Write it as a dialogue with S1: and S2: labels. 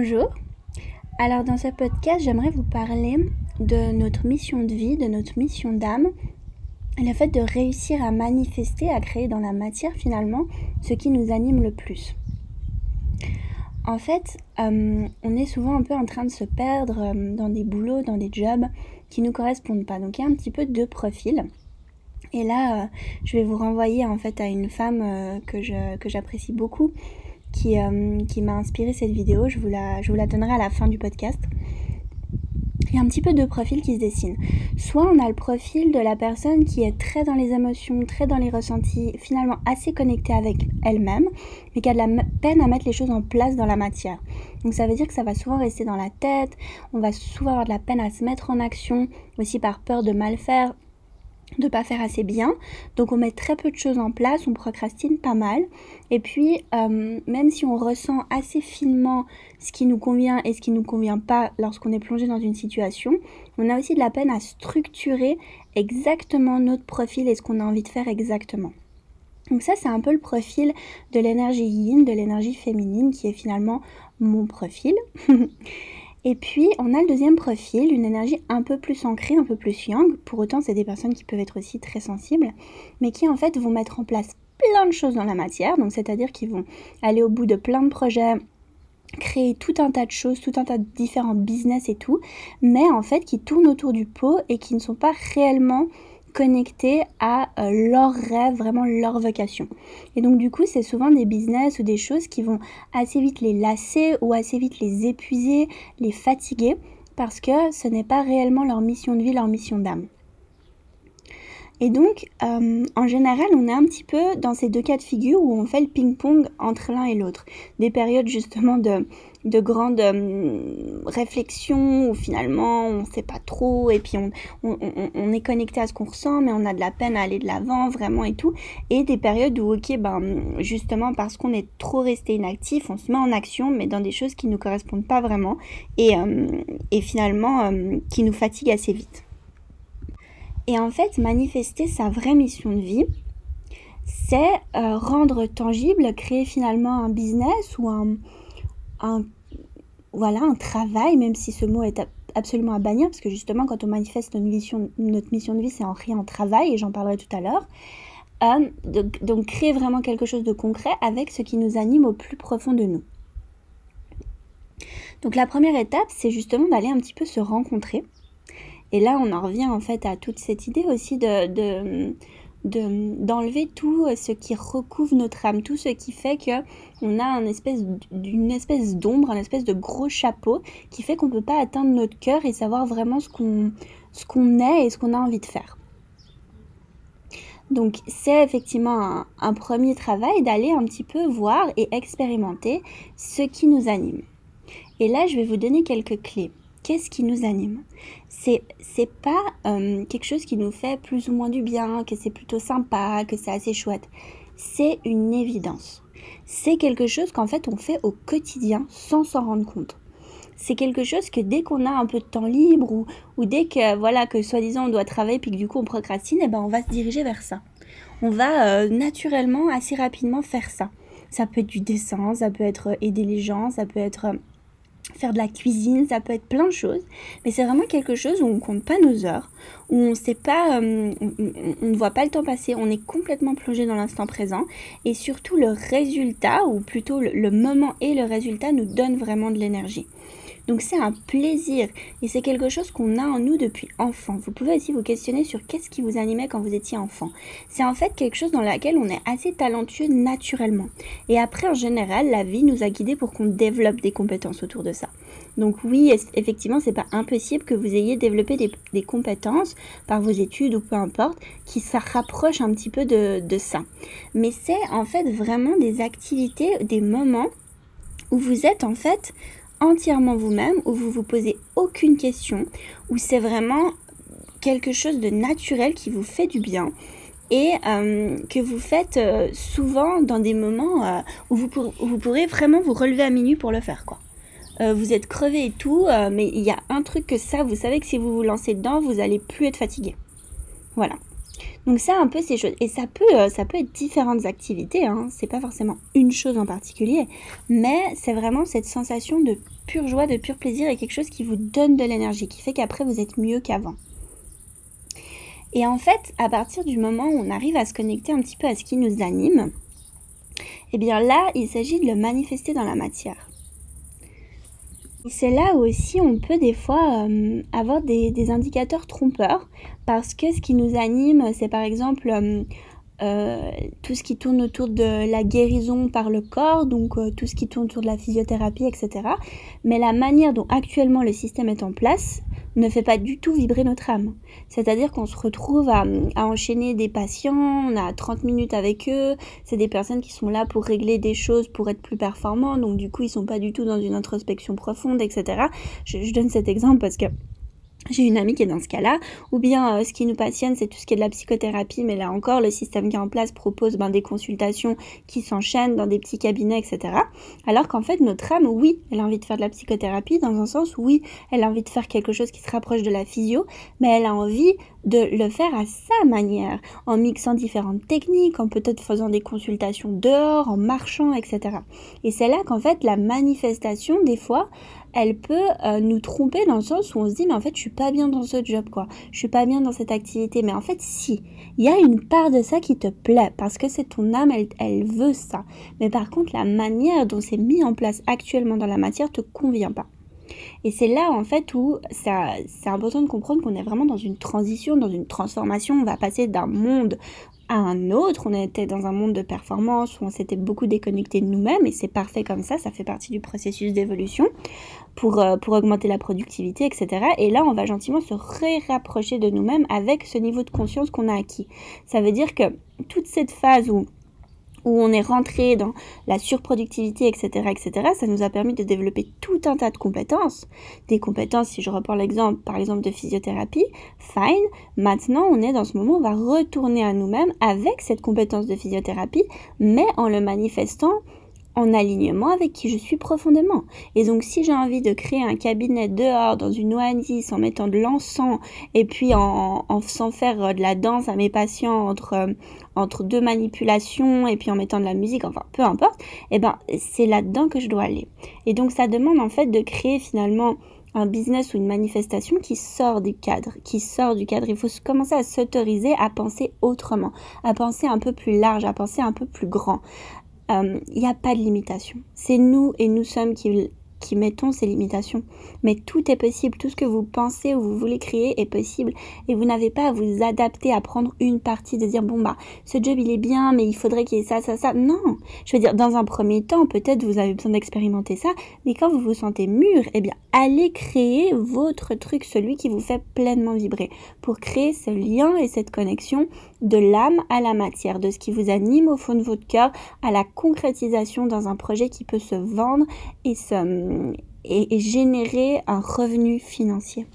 S1: Bonjour. Alors dans ce podcast, j'aimerais vous parler de notre mission de vie, de notre mission d'âme, le fait de réussir à manifester, à créer dans la matière finalement ce qui nous anime le plus. En fait, euh, on est souvent un peu en train de se perdre euh, dans des boulots, dans des jobs qui ne nous correspondent pas. Donc il y a un petit peu deux profils. Et là, euh, je vais vous renvoyer en fait à une femme que j'apprécie beaucoup euh, qui, m'a inspiré cette vidéo. Je vous, la, je vous la donnerai à la fin du podcast. Il y a un petit peu deux profils qui se dessinent. Soit on a le profil de la personne qui est très dans les émotions, très dans les ressentis, finalement assez connectée avec elle-même, mais qui a de la peine à mettre les choses en place dans la matière. Donc ça veut dire que ça va souvent rester dans la tête, on va souvent avoir de la peine à se mettre en action, aussi par peur de mal faire, de pas faire assez bien. Donc on met très peu de choses en place, on procrastine pas mal. Et puis euh, même si on ressent assez finement ce qui nous convient et ce qui nous convient pas lorsqu'on est plongé dans une situation, on a aussi de la peine à structurer exactement notre profil et ce qu'on a envie de faire exactement. Donc ça c'est un peu le profil de l'énergie yin, de l'énergie féminine qui est finalement mon profil. Et puis, on a le deuxième profil, une énergie un peu plus ancrée, un peu plus yang. Pour autant, c'est des personnes qui peuvent être aussi très sensibles, mais qui en fait vont mettre en place plein de choses dans la matière. Donc, c'est-à-dire qu'ils vont aller au bout de plein de projets, créer tout un tas de choses, tout un tas de différents business et tout, mais en fait qui tournent autour du pot et qui ne sont pas réellement connectés à euh, leur rêve, vraiment leur vocation. Et donc du coup, c'est souvent des business ou des choses qui vont assez vite les lasser ou assez vite les épuiser, les fatiguer, parce que ce n'est pas réellement leur mission de vie, leur mission d'âme. Et donc, euh, en général, on est un petit peu dans ces deux cas de figure où on fait le ping-pong entre l'un et l'autre. Des périodes justement de, de grandes euh, réflexions où finalement on ne sait pas trop et puis on, on, on, est connecté à ce qu'on ressent mais on a de la peine à aller de l'avant vraiment et tout. Et des périodes où, ok, ben, justement parce qu'on est trop resté inactif, on se met en action mais dans des choses qui ne nous correspondent pas vraiment et, euh, et finalement qui nous fatiguent assez vite. Et en fait, manifester sa vraie mission de vie, c'est euh, rendre tangible, créer finalement un business ou un, voilà, un travail, même si ce mot est absolument à bannir, parce que justement, quand on manifeste notre mission, de vie, c'est en rien en travail, et j'en parlerai tout à l'heure. Euh, donc, créer vraiment quelque chose de concret avec ce qui nous anime au plus profond de nous. Donc la première étape, c'est justement d'aller un petit peu se rencontrer et là, on en revient en fait à toute cette idée aussi de, d'enlever tout ce qui recouvre notre âme, tout ce qui fait que on a un espèce d'ombre, un espèce de gros chapeau qui fait qu'on peut pas atteindre notre cœur et savoir vraiment ce qu'on ce qu'on est et ce qu'on a envie de faire. Donc c'est effectivement un, un premier travail d'aller un petit peu voir et expérimenter ce qui nous anime. Et là, je vais vous donner quelques clés qu'est-ce qui nous anime? C'est c'est pas euh, quelque chose qui nous fait plus ou moins du bien, que c'est plutôt sympa, que c'est assez chouette. C'est une évidence. C'est quelque chose qu'en fait on fait au quotidien sans s'en rendre compte. C'est quelque chose que dès qu'on a un peu de temps libre ou, ou dès que voilà que soi-disant on doit travailler puis que du coup on procrastine, eh ben on va se diriger vers ça. On va euh, naturellement assez rapidement faire ça. Ça peut être du dessin, ça peut être aider les gens, ça peut être faire de la cuisine, ça peut être plein de choses, mais c'est vraiment quelque chose où on compte pas nos heures, où euh, on, ne voit pas le temps passer, on est complètement plongé dans l'instant présent, et surtout le résultat, ou plutôt le moment et le résultat nous donnent vraiment de l'énergie. Donc c'est un plaisir et c'est quelque chose qu'on a en nous depuis enfant. Vous pouvez aussi vous questionner sur qu'est-ce qui vous animait quand vous étiez enfant. C'est en fait quelque chose dans lequel on est assez talentueux naturellement. Et après, en général, la vie nous a guidés pour qu'on développe des compétences autour de ça. Donc oui, effectivement, c'est pas impossible que vous ayez développé des, compétences par vos études ou peu importe, qui se rapprochent un petit peu de ça. Mais c'est en fait vraiment des activités, des moments où vous êtes en fait entièrement vous-même, où vous vous posez aucune question, où c'est vraiment quelque chose de naturel qui vous fait du bien et euh, que vous faites euh, souvent dans des moments euh, où, vous vous pourrez vraiment vous relever à minuit pour le faire quoi. vous êtes crevé et tout, mais il y a un truc que ça, vous savez que si vous vous lancez dedans, vous allez plus être fatigué. Voilà. Donc c'est un peu ces choses. Et ça peut, euh, ça peut être différentes activités, hein. c'est pas forcément une chose en particulier, mais c'est vraiment cette sensation de pure joie, de pur plaisir et quelque chose qui vous donne de l'énergie, qui fait qu'après vous êtes mieux qu'avant. Et en fait, à partir du moment où on arrive à se connecter un petit peu à ce qui nous anime, eh bien là, il s'agit de le manifester dans la matière. C'est là aussi on peut des fois euh, avoir des, indicateurs trompeurs parce que ce qui nous anime, c'est par exemple euh, euh, tout ce qui tourne autour de la guérison par le corps, donc tout ce qui tourne autour de la physiothérapie, etc. Mais la manière dont actuellement le système est en place ne fait pas du tout vibrer notre âme. C'est-à-dire qu'on se retrouve à, enchaîner des patients, on a 30 minutes avec eux, c'est des personnes qui sont là pour régler des choses, pour être plus performants, donc du coup ils sont pas du tout dans une introspection profonde, etc. Je, je donne cet exemple parce que j'ai une amie qui est dans ce cas-là, ou bien euh, ce qui nous passionne, c'est tout ce qui est de la psychothérapie, mais là encore, le système qui est en place propose ben, des consultations qui s'enchaînent dans des petits cabinets, etc. Alors qu'en fait, notre âme, oui, elle a envie de faire de la psychothérapie, dans un sens, oui, elle a envie de faire quelque chose qui se rapproche de la physio, mais elle a envie de le faire à sa manière, en mixant différentes techniques, en peut-être faisant des consultations dehors, en marchant, etc. Et c'est là qu'en fait, la manifestation, des fois, elle peut euh, nous tromper dans le sens où on se dit mais en fait je suis pas bien dans ce job quoi, je suis pas bien dans cette activité, mais en fait si, il y a une part de ça qui te plaît parce que c'est ton âme, elle, elle veut ça, mais par contre la manière dont c'est mis en place actuellement dans la matière te convient pas. Et c'est là en fait où c'est important de comprendre qu'on est vraiment dans une transition, dans une transformation. On va passer d'un monde un autre. On était dans un monde de performance où on s'était beaucoup déconnecté de nous-mêmes et c'est parfait comme ça, ça fait partie du processus d'évolution pour, euh, pour augmenter la productivité, etc. Et là, on va gentiment se ré-rapprocher de nous-mêmes avec ce niveau de conscience qu'on a acquis. Ça veut dire que toute cette phase où où on est rentré dans la surproductivité, etc., etc., ça nous a permis de développer tout un tas de compétences. Des compétences, si je reprends l'exemple, par exemple, de physiothérapie, fine. Maintenant, on est dans ce moment, on va retourner à nous-mêmes avec cette compétence de physiothérapie, mais en le manifestant en alignement avec qui je suis profondément. Et donc si j'ai envie de créer un cabinet dehors dans une oasis en mettant de l'encens et puis en, en faisant faire euh, de la danse à mes patients entre, euh, entre deux manipulations et puis en mettant de la musique, enfin peu importe, et eh ben c'est là-dedans que je dois aller. Et donc ça demande en fait de créer finalement un business ou une manifestation qui sort du cadre, qui sort du cadre. Il faut commencer à s'autoriser à penser autrement, à penser un peu plus large, à penser un peu plus grand, il euh, n'y a pas de limitation. C'est nous et nous sommes qui qui mettons ces limitations. Mais tout est possible, tout ce que vous pensez ou vous voulez créer est possible. Et vous n'avez pas à vous adapter à prendre une partie de dire bon bah ce job il est bien mais il faudrait qu'il y ait ça ça ça. Non, je veux dire dans un premier temps peut-être vous avez besoin d'expérimenter ça, mais quand vous vous sentez mûr, eh bien allez créer votre truc, celui qui vous fait pleinement vibrer. Pour créer ce lien et cette connexion de l'âme à la matière, de ce qui vous anime au fond de votre cœur à la concrétisation dans un projet qui peut se vendre et se et, générer un revenu financier.